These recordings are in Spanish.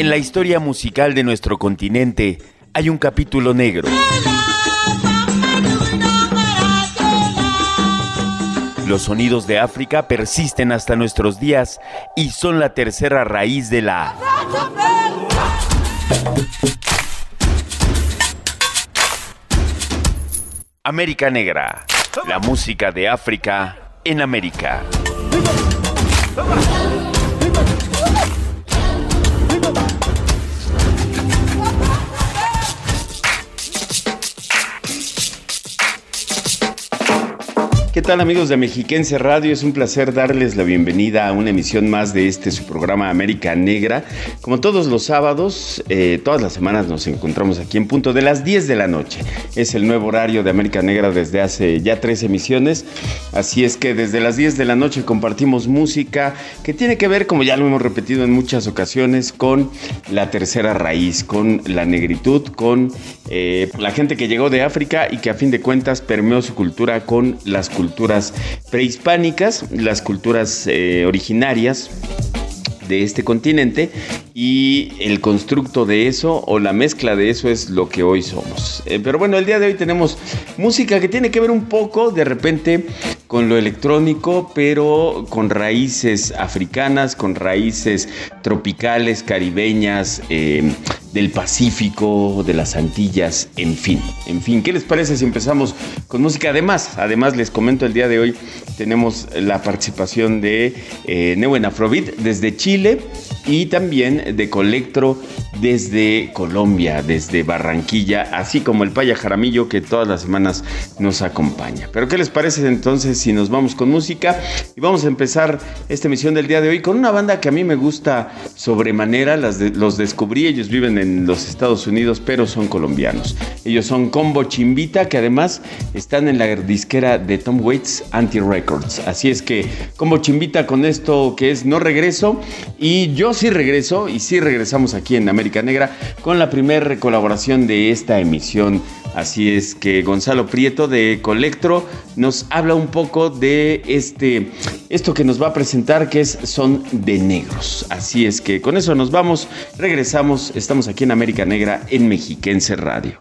En la historia musical de nuestro continente hay un capítulo negro. Los sonidos de África persisten hasta nuestros días y son la tercera raíz de la... América Negra, la música de África en América. ¿Qué tal amigos de Mexiquense Radio? Es un placer darles la bienvenida a una emisión más de este su programa América Negra. Como todos los sábados, eh, todas las semanas nos encontramos aquí en punto de las 10 de la noche. Es el nuevo horario de América Negra desde hace ya tres emisiones. Así es que desde las 10 de la noche compartimos música que tiene que ver, como ya lo hemos repetido en muchas ocasiones, con la tercera raíz, con la negritud, con eh, la gente que llegó de África y que a fin de cuentas permeó su cultura con las culturas culturas prehispánicas, las culturas eh, originarias de este continente y el constructo de eso o la mezcla de eso es lo que hoy somos. Eh, pero bueno, el día de hoy tenemos música que tiene que ver un poco de repente con lo electrónico, pero con raíces africanas, con raíces tropicales, caribeñas, eh, del Pacífico, de las Antillas, en fin. En fin, ¿qué les parece si empezamos con música? Además, además les comento el día de hoy tenemos la participación de eh, Neuen Afrobeat desde Chile y también de Colectro desde Colombia, desde Barranquilla, así como el Paya Jaramillo que todas las semanas nos acompaña. Pero ¿qué les parece entonces si nos vamos con música? Y vamos a empezar esta emisión del día de hoy con una banda que a mí me gusta sobremanera, los descubrí, ellos viven en los Estados Unidos, pero son colombianos. Ellos son Combo Chimbita, que además están en la disquera de Tom Waits Anti Records. Así es que Combo Chimbita con esto que es No Regreso y yo sí regreso y sí regresamos aquí en América Negra con la primera colaboración de esta emisión. Así es que Gonzalo Prieto de Colectro nos habla un poco de este esto que nos va a presentar que es Son de Negros. Así es que con eso nos vamos, regresamos, estamos aquí en América Negra en Mexiquense Radio.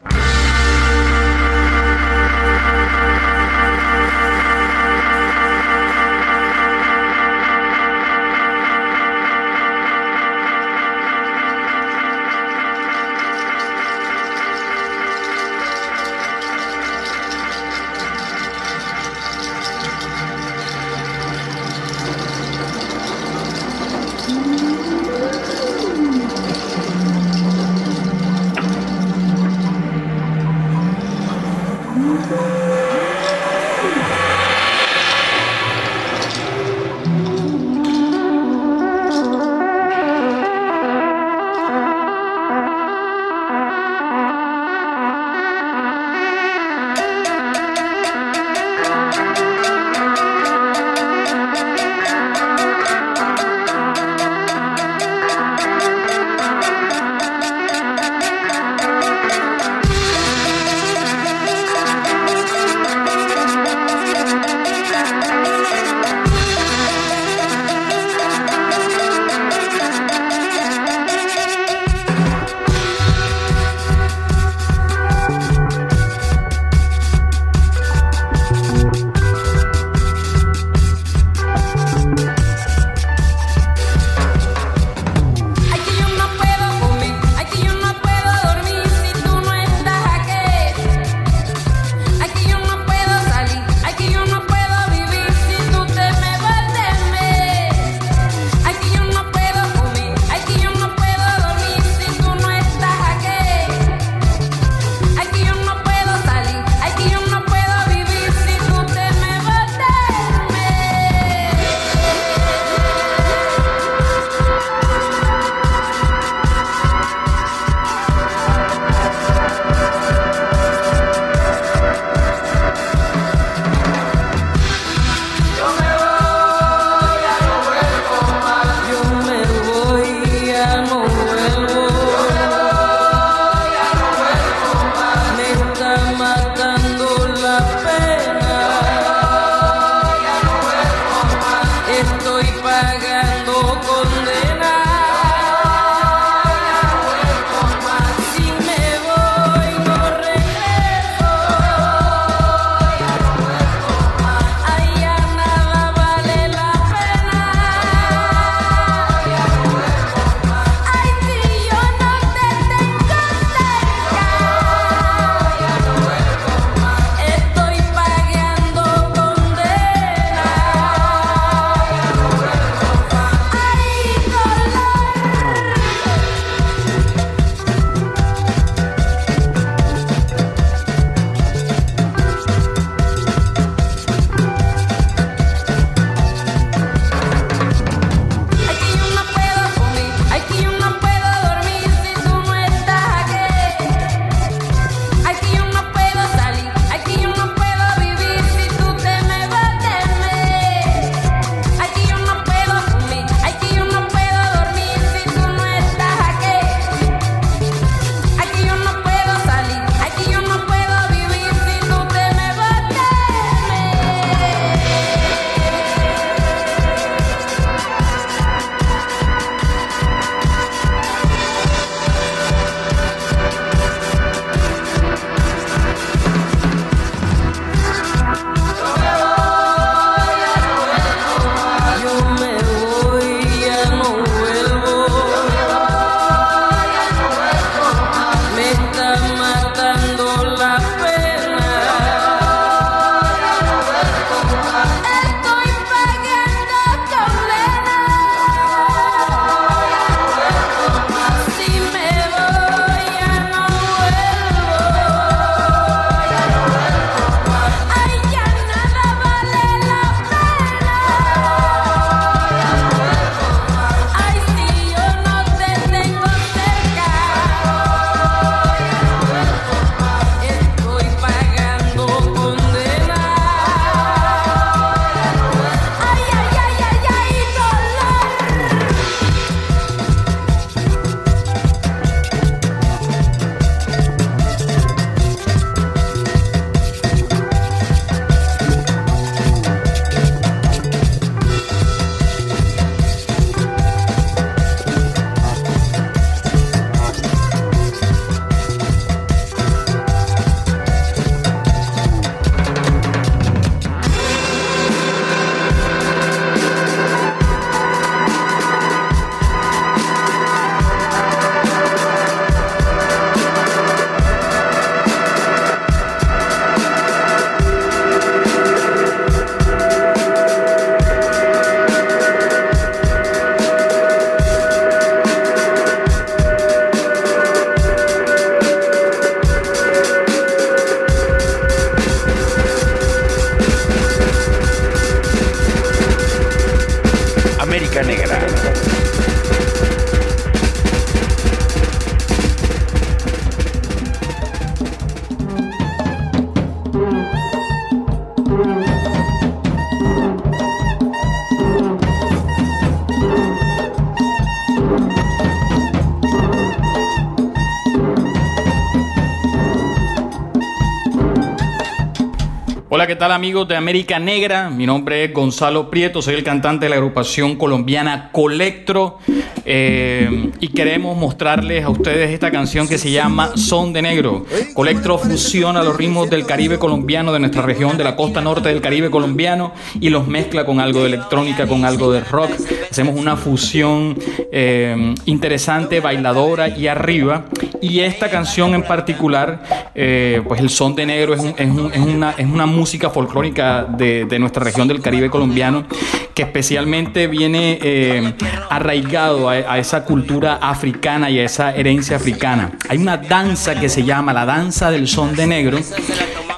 Tal amigos de América Negra? Mi nombre es Gonzalo Prieto, soy el cantante de la agrupación colombiana Colectro eh, y queremos mostrarles a ustedes esta canción que se llama Son de Negro. Colectro fusiona los ritmos del Caribe colombiano, de nuestra región, de la costa norte del Caribe colombiano y los mezcla con algo de electrónica, con algo de rock. Hacemos una fusión eh, interesante, bailadora y arriba. Y esta canción en particular, eh, pues el Son de Negro es, una, es una música folclórica de, nuestra región del Caribe colombiano, que especialmente viene eh, arraigado a, esa cultura africana y a esa herencia africana. Hay una danza que se llama la danza del son de negro.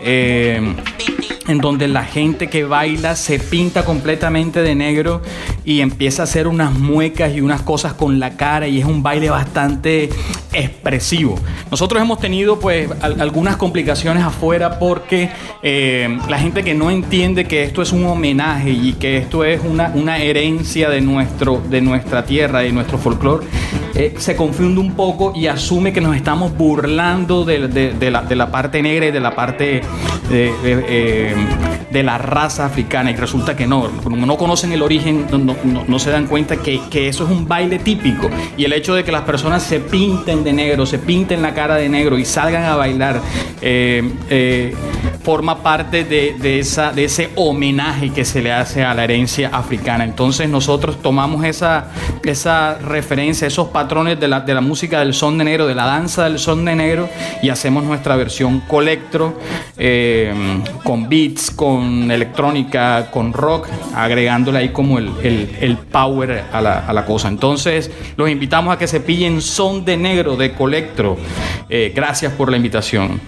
Eh, en donde la gente que baila se pinta completamente de negro y empieza a hacer unas muecas y unas cosas con la cara y es un baile bastante expresivo. Nosotros hemos tenido pues algunas complicaciones afuera porque eh, la gente que no entiende que esto es un homenaje y que esto es una, una herencia de, nuestro, de nuestra tierra, de nuestro folclore, eh, se confunde un poco y asume que nos estamos burlando de, la, de la, parte negra y de la parte de, eh, de la raza africana y resulta que no, como no conocen el origen, no, se dan cuenta que, eso es un baile típico. Y el hecho de que las personas se pinten de negro, se pinten la cara de negro y salgan a bailar, eh, eh, forma parte de, esa, de ese homenaje que se le hace a la herencia africana. Entonces nosotros tomamos esa, esa referencia, esos patrones de la, de la música del son de negro, de la danza del son de negro y hacemos nuestra versión colectro eh, con beats, con electrónica, con rock, agregándole ahí como el, power a la, cosa. Entonces, los invitamos a que se pillen Son de Negro de Colectro. Gracias por la invitación.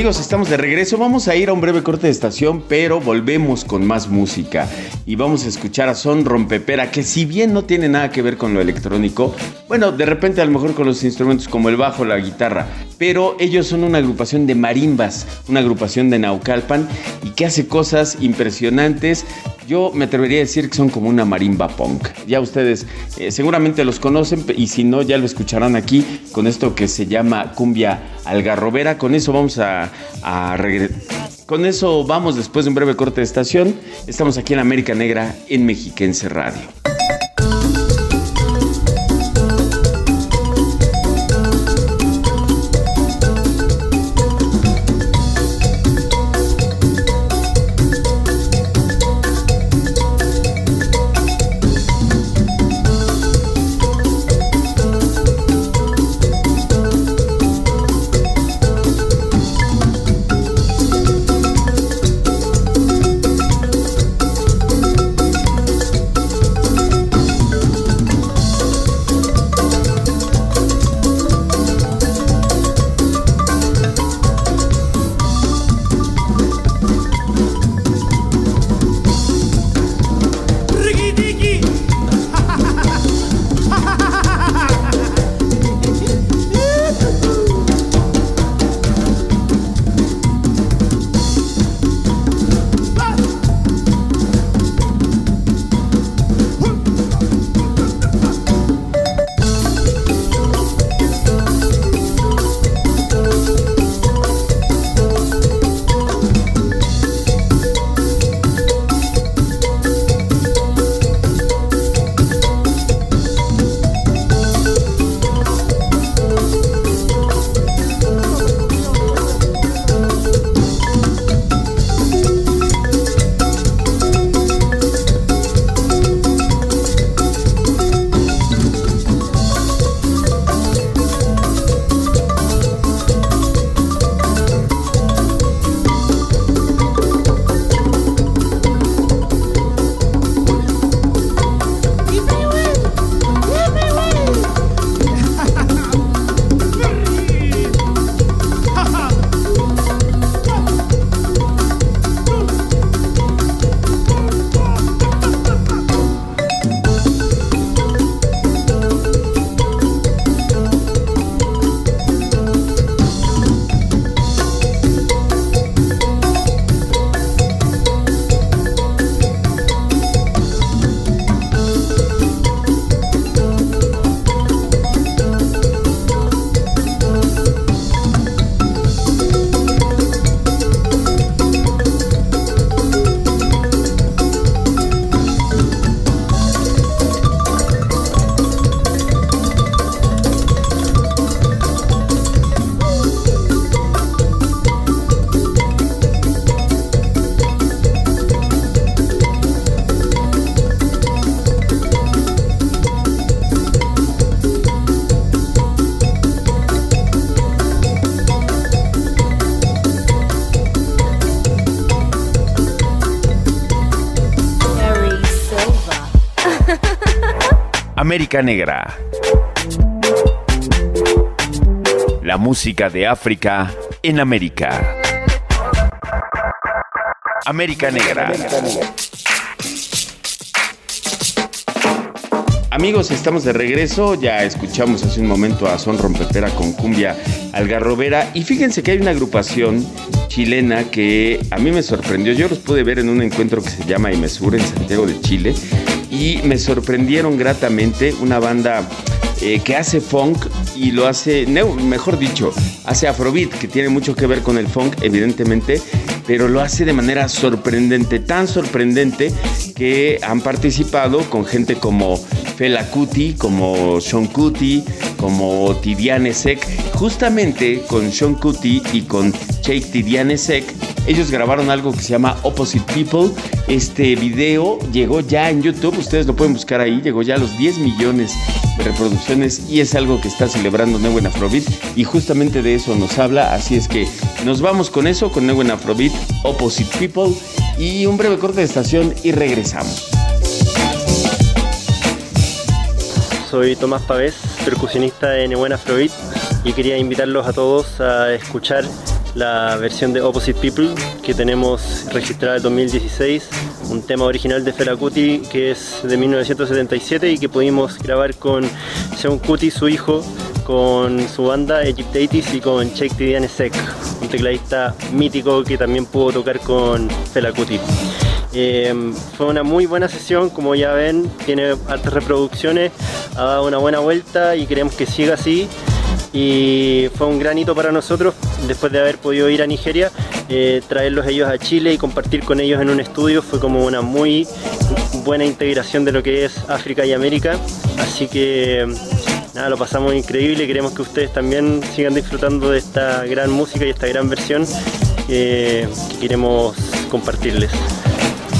Amigos, estamos de regreso. Vamos a ir a un breve corte de estación, pero volvemos con más música. Y vamos a escuchar a Son Rompepera, que si bien no tiene nada que ver con lo electrónico, bueno, de repente a lo mejor con los instrumentos como el bajo, la guitarra, pero ellos son una agrupación de marimbas, una agrupación de Naucalpan y que hace cosas impresionantes. Yo me atrevería a decir que son como una marimba punk. Ya ustedes eh, seguramente los conocen y si no ya lo escucharán aquí con esto que se llama cumbia algarrobera. Con eso vamos a, a regre- Con eso vamos después de un breve corte de estación. Estamos aquí en América Negra en Mexiquense Radio. América Negra. La música de África en América. América Negra. Amigos, estamos de regreso. Ya escuchamos hace un momento a Son Rompepera con Cumbia Algarrobera. Y fíjense que hay una agrupación chilena que a mí me sorprendió. Yo los pude ver en un encuentro que se llama Imesur en Santiago de Chile. Y me sorprendieron gratamente una banda eh, que hace funk y lo hace, mejor dicho, hace afrobeat, que tiene mucho que ver con el funk, evidentemente, pero lo hace de manera sorprendente, tan sorprendente que han participado con gente como Fela Kuti, como Sean Kuti, como Tidiane Sek, justamente con Sean Kuti y con Jake Tidiane Sek ellos grabaron algo que se llama Opposite People. Este video llegó ya en YouTube, ustedes lo pueden buscar ahí, llegó ya a los 10 millones de reproducciones y es algo que está celebrando Neuen Afrobeat y justamente de eso nos habla, así es que nos vamos con eso, con Neuen Afrobeat, Opposite People y un breve corte de estación y regresamos. Soy Tomás Pavés, percusionista de Neuen Afrobeat y quería invitarlos a todos a escuchar la versión de Opposite People que tenemos registrada en 2016, un tema original de Fela Kuti que es de 1977 y que pudimos grabar con Sean Kuti, su hijo, con su banda Egyptatis y con Cheikh Tidiane Sek, un tecladista mítico que también pudo tocar con Fela Kuti. Eh, fue una muy buena sesión, como ya ven, tiene altas reproducciones, ha dado una buena vuelta y queremos que siga así y fue un gran hito para nosotros después de haber podido ir a Nigeria, eh, traerlos ellos a Chile y compartir con ellos en un estudio fue como una muy buena integración de lo que es África y América, así que nada, lo pasamos increíble queremos que ustedes también sigan disfrutando de esta gran música y esta gran versión que queremos compartirles.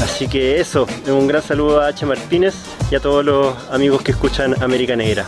Así que eso, un gran saludo a H. Martínez y a todos los amigos que escuchan América Negra.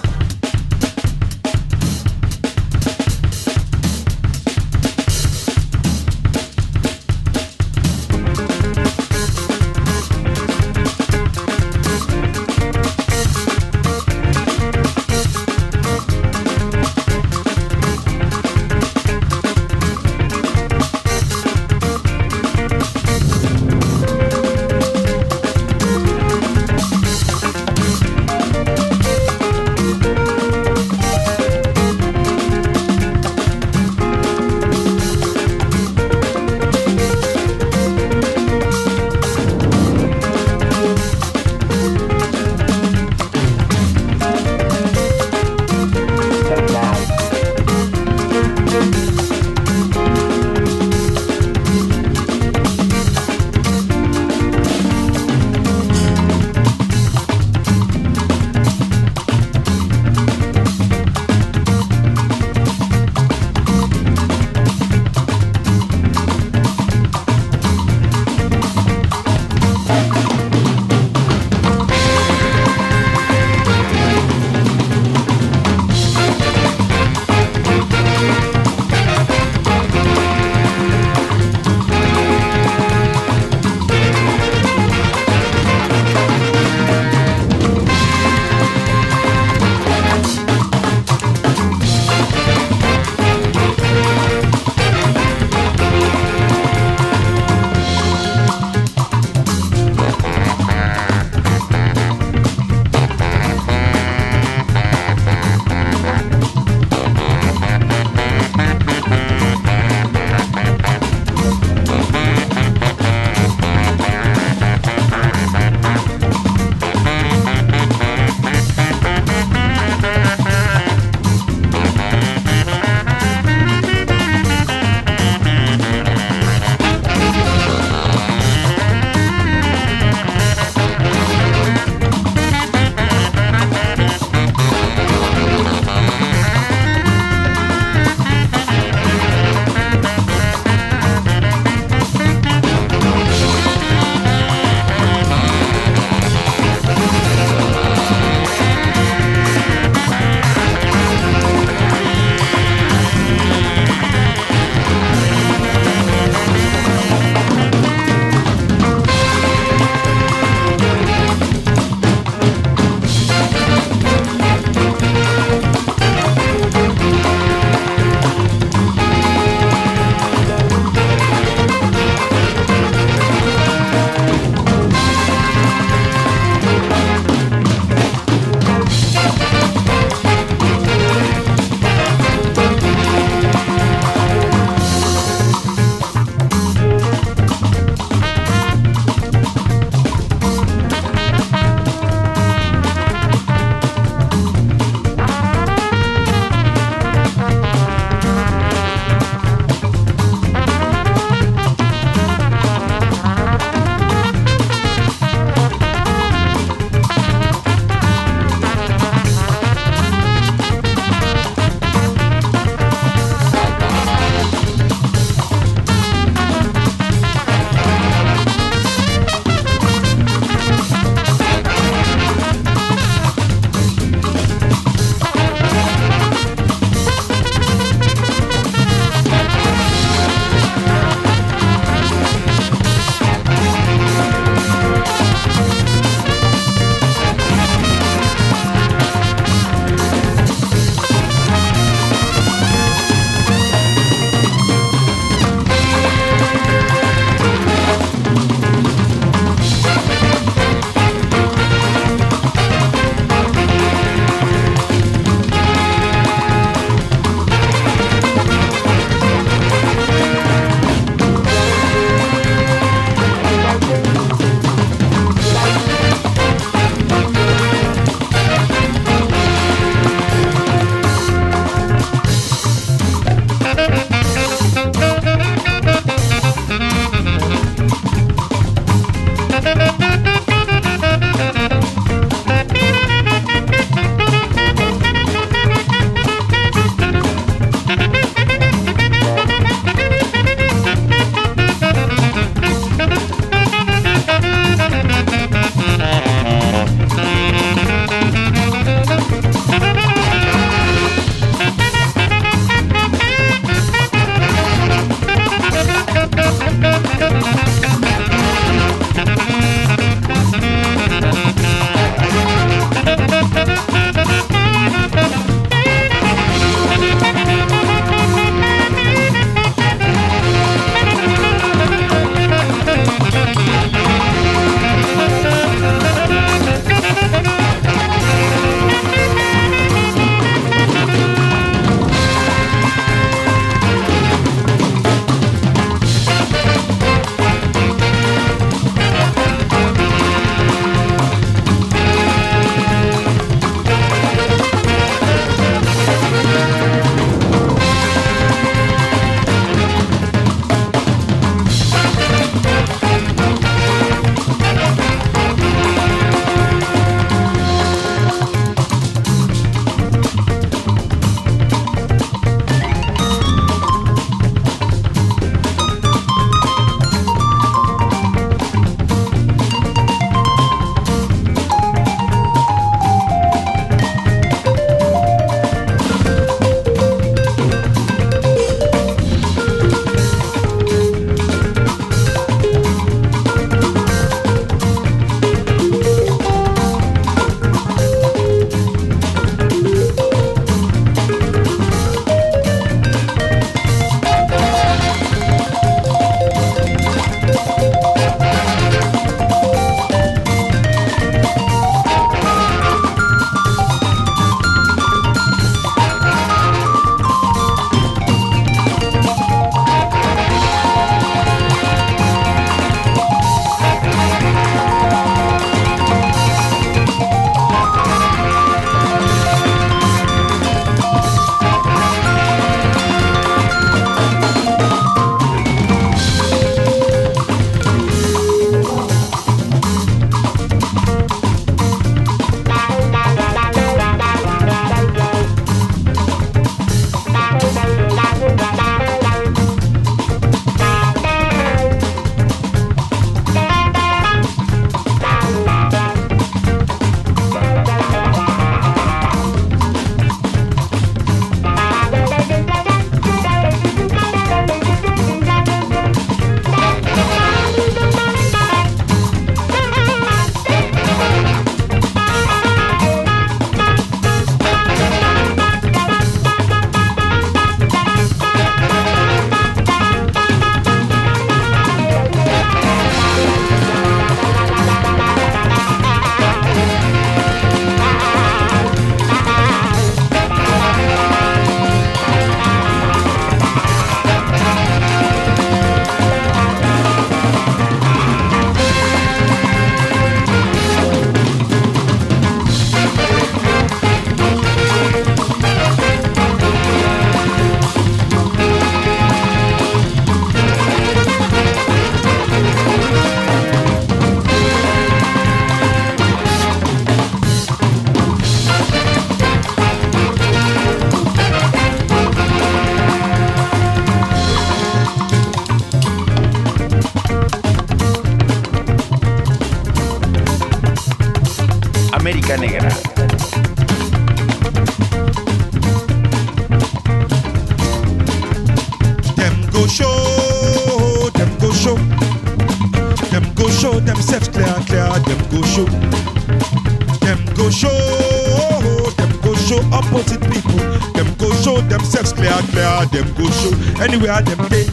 Anywhere them day,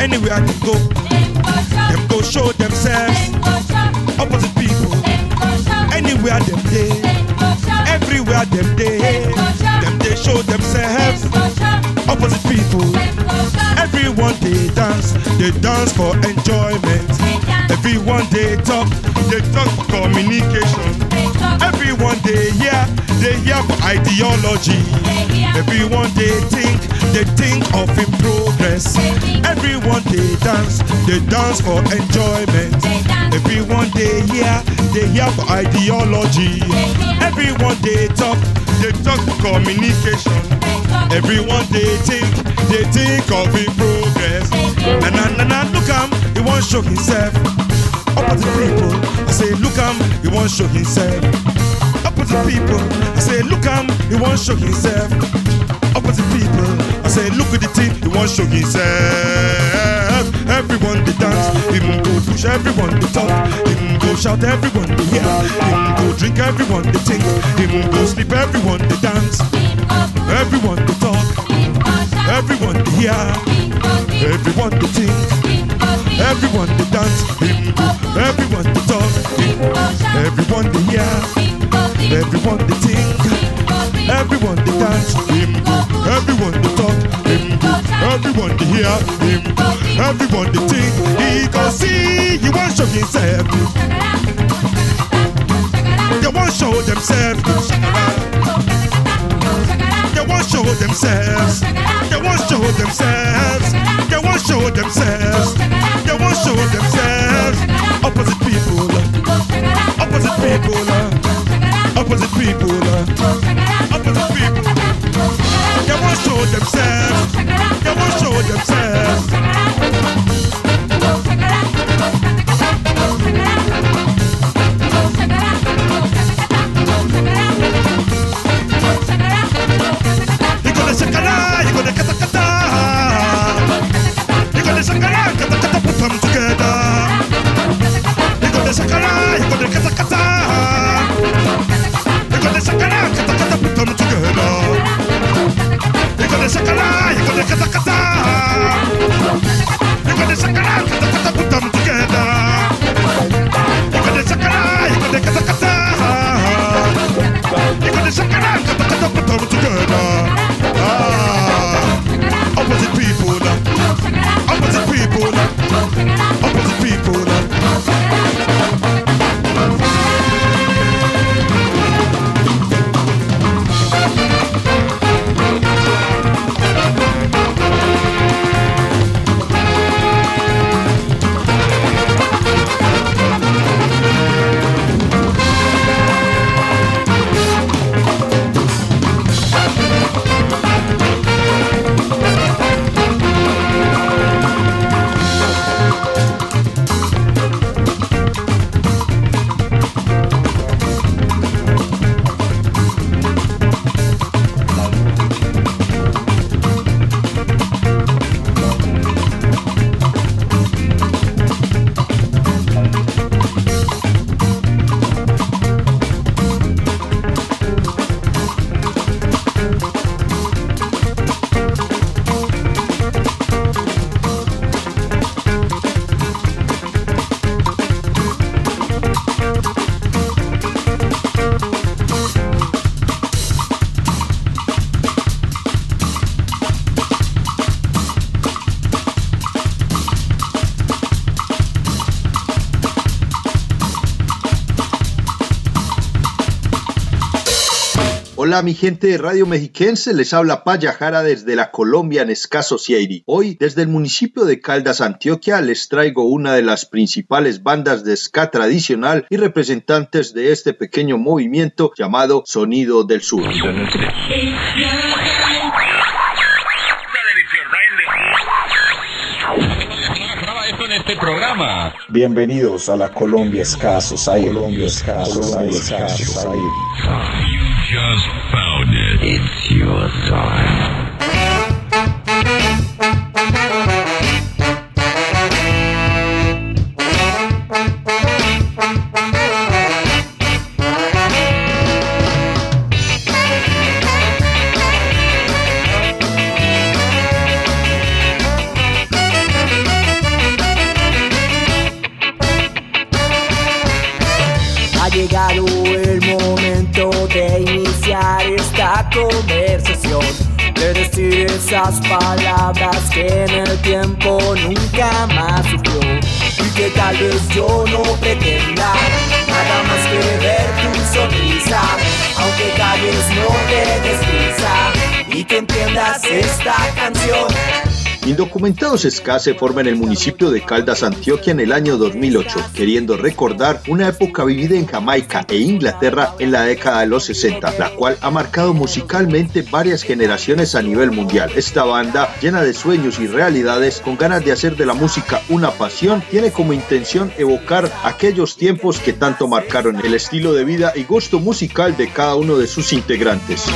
anywhere them go. Them go show themselves opposite people. Anywhere them day, everywhere them day. Them they show themselves opposite people. Everyone they dance, they dance for enjoyment. Everyone they talk, they talk for communication. Everyone they hear, they hear for ideology. Everyone they they dance for enjoyment. Everyone they hear, they hear for ideology. Everyone they talk, they talk for communication. Everyone they think, they think of in progress. Na na na na, look am, he want show himself. Opposite people, I say look am, he want show himself. Opposite people, I say look am, he want show himself. Opposite people, I say look at the thing, he want show himself. Everyone they dance, him go push everyone they talk, him go shout everyone they hear, him go drink everyone they think, him go sleep everyone they dance, everyone they talk, everyone they hear, everyone they think, everyone they dance, him go, everyone they talk, everyone they hear, everyone they think, everyone they dance, him go, everyone they talk, him go, everyone they hear, him go, everyone they think, he go see, he want show himself, they want show themselves, they want show themselves, they want show themselves, they want show themselves, they want show themselves, opposite people, opposite people, opposite people, uh. opposite people, they want to show themselves, they want to show themselves. You gonna you gonna. You gonna put them together. You gonna you gonna kata kata. Opposite people, opposite people. Hola mi gente de Radio Mexiquense, les habla Paya Jara desde la Colombian Ska Society. Hoy desde el municipio de Caldas, Antioquia, les traigo una de las principales bandas de ska tradicional y representantes de este pequeño movimiento llamado Sonido del Sur. Bienvenidos a la Colombia Ska Society. Just found it. It's your time. Esas palabras que en el tiempo nunca más sufrió y que tal vez yo no pretenda nada más que ver tu sonrisa aunque tal vez no te des prisa y que entiendas esta canción Indocumentados Ska se forma en el municipio de Caldas, Antioquia en el año 2008, queriendo recordar una época vivida en Jamaica e Inglaterra en la década de los 60, la cual ha marcado musicalmente varias generaciones a nivel mundial. Esta banda, llena de sueños y realidades, con ganas de hacer de la música una pasión, tiene como intención evocar aquellos tiempos que tanto marcaron el estilo de vida y gusto musical de cada uno de sus integrantes.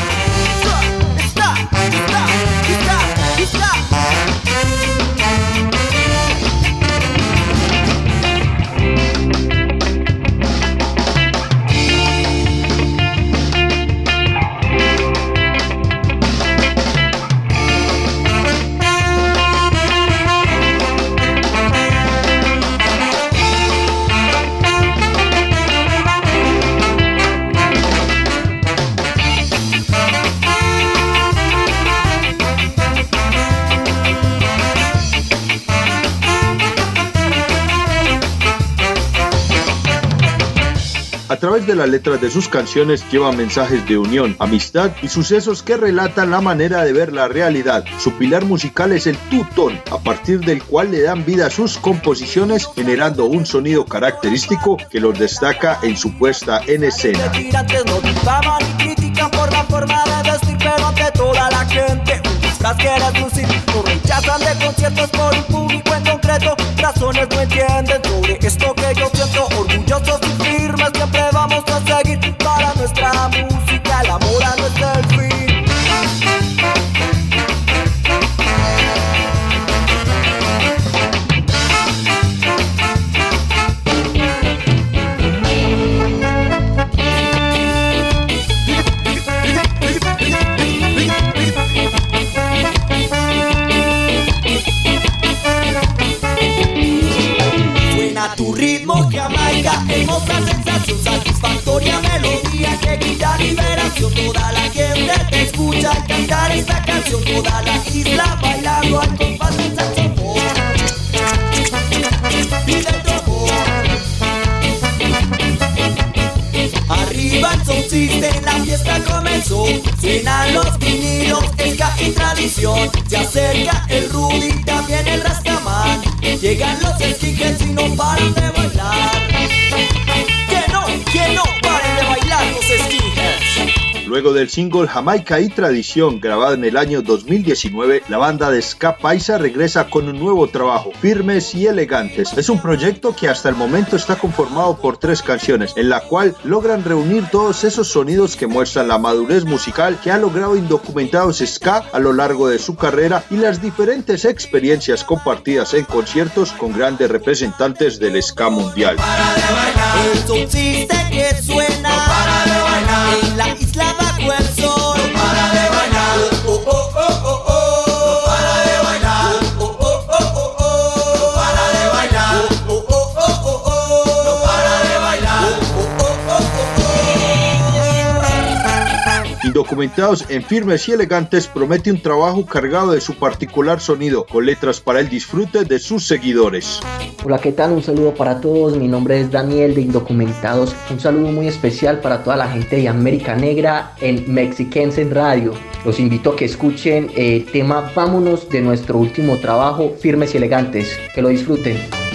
Través de las letras de sus canciones llevan mensajes de unión, amistad y sucesos que relatan la manera de ver la realidad. Su pilar musical es el tutón, a partir del cual le dan vida a sus composiciones, generando un sonido característico que los destaca en su puesta en escena. Del single Jamaica y Tradición, grabado en el año 2019, la banda de Ska Paisa regresa con un nuevo trabajo, Firmes y Elegantes. Es un proyecto que hasta el momento está conformado por tres canciones, en la cual logran reunir todos esos sonidos que muestran la madurez musical que ha logrado Indocumentados Ska a lo largo de su carrera y las diferentes experiencias compartidas en conciertos con grandes representantes del Ska mundial. El Indocumentados en Firmes y Elegantes promete un trabajo cargado de su particular sonido, con letras para el disfrute de sus seguidores. Hola, ¿qué tal? Un saludo para todos. Mi nombre es Daniel de Indocumentados. Un saludo muy especial para toda la gente de América Negra en Mexiquense en Radio. Los invito a que escuchen el tema Vámonos de nuestro último trabajo, Firmes y Elegantes. Que lo disfruten.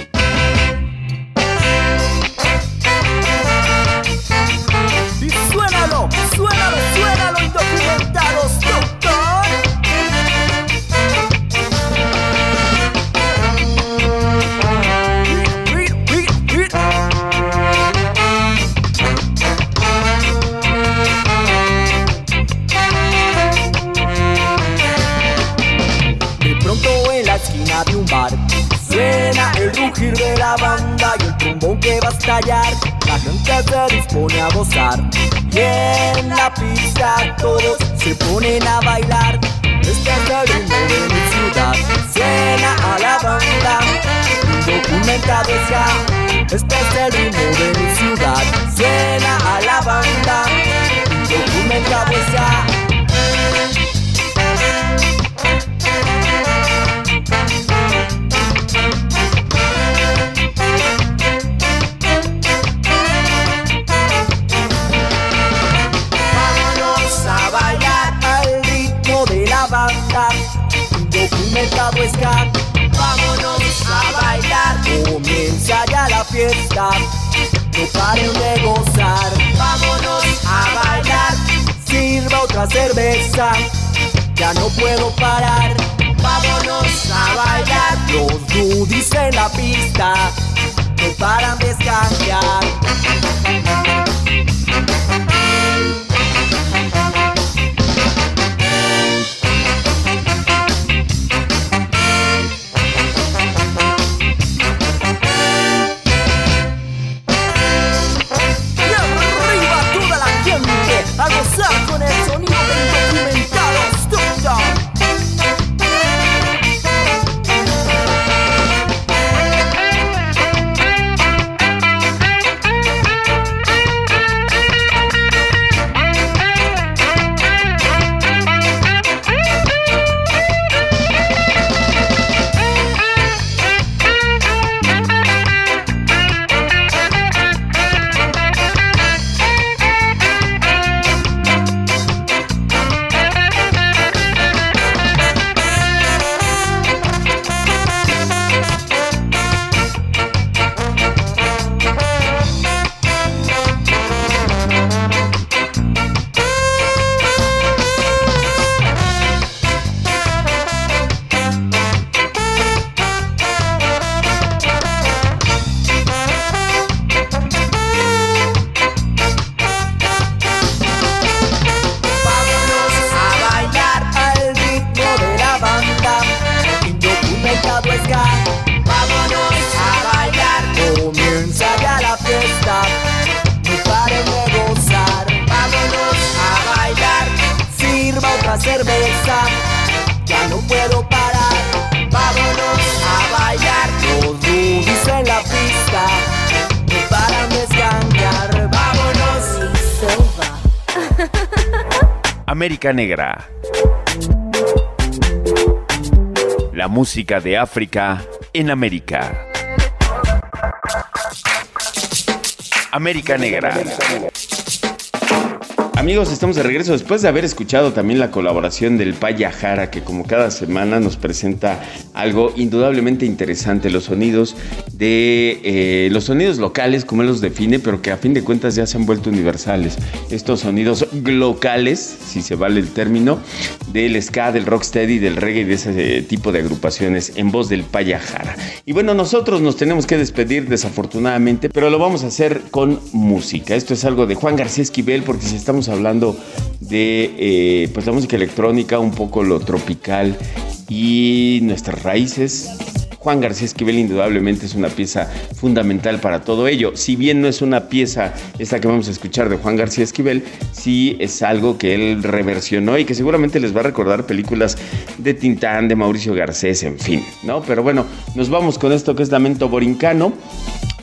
La gente se dispone a gozar. En la pista todos se ponen a bailar. Este es el ritmo de mi ciudad. Suena a la banda. Indocumentado ya Este es el ritmo de mi ciudad. Suena a la banda. Indocumentado ya Negra. La música de África en América. América Negra. Amigos, estamos de regreso después de haber escuchado también la colaboración del Paya Jara, que como cada semana nos presenta algo indudablemente interesante, los sonidos de eh, los sonidos locales, como él los define, pero que a fin de cuentas ya se han vuelto universales. Estos sonidos locales, si se vale el término, del ska, del rocksteady, del reggae y de ese eh, tipo de agrupaciones en voz del Paya Jara. Y bueno, nosotros nos tenemos que despedir desafortunadamente, pero lo vamos a hacer con música. Esto es algo de Juan García Esquivel, porque si estamos hablando de eh, pues la música electrónica, un poco lo tropical y nuestras raíces. Juan García Esquivel indudablemente es una pieza fundamental para todo ello. Si bien no es una pieza esta que vamos a escuchar de Juan García Esquivel, sí es algo que él reversionó y que seguramente les va a recordar películas de Tintán, de Mauricio Garcés, en fin, ¿no? Pero bueno, nos vamos con esto que es Lamento Borincano.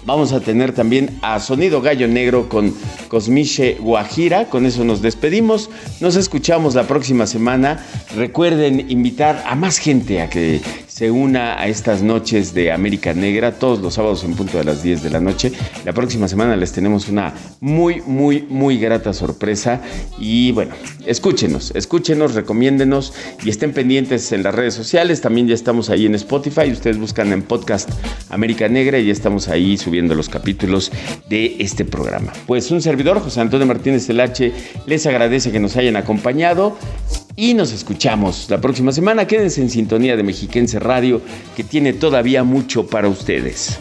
Vamos a tener también a Sonido Gallo Negro con Cosmiche Guajira. Con eso nos despedimos. Nos escuchamos la próxima semana. Recuerden invitar a más gente a que se una a estas noches de América Negra todos los sábados en punto de las 10 de la noche. La próxima semana les tenemos una muy, muy, muy grata sorpresa. Y bueno, escúchenos, escúchenos, recomiéndenos y estén pendientes en las redes sociales. También ya estamos ahí en Spotify. Ustedes buscan en podcast América Negra y ya estamos ahí subiendo los capítulos de este programa. Pues un servidor, José Antonio Martínez H, les agradece que nos hayan acompañado y nos escuchamos la próxima semana. Quédense en sintonía de Mexiquense Radio, que tiene todavía mucho para ustedes.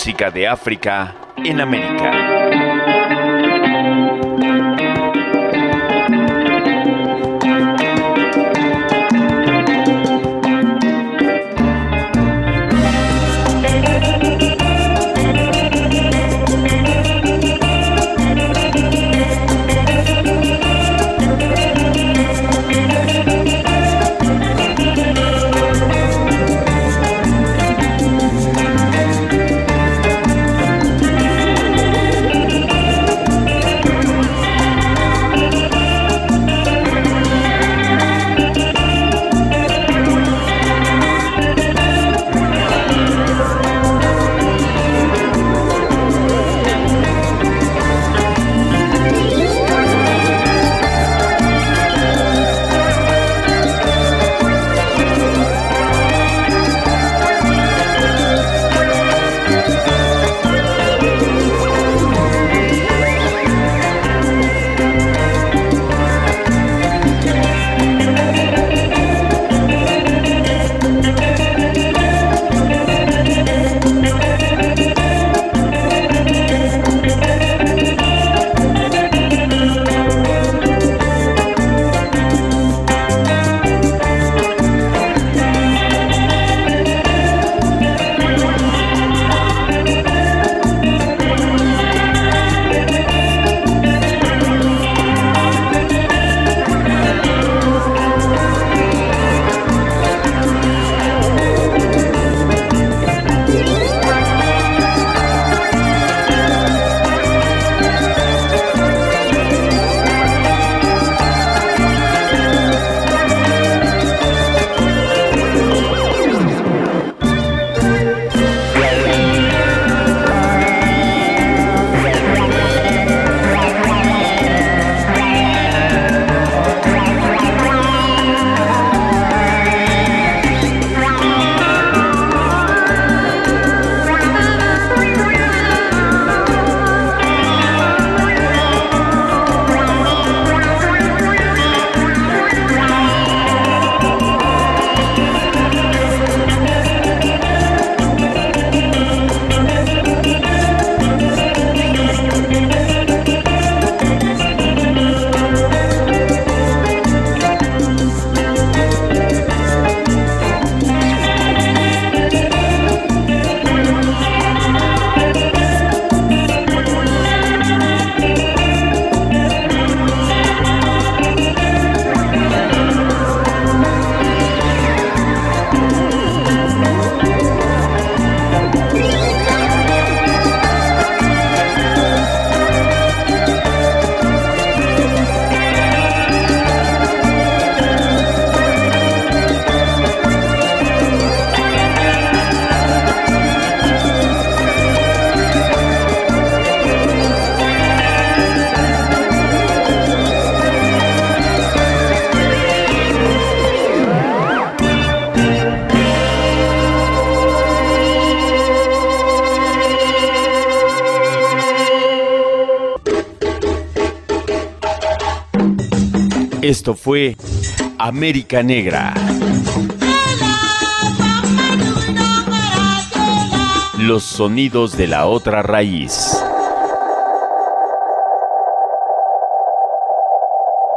Música de África en América. Esto fue América Negra. Los sonidos de la otra raíz.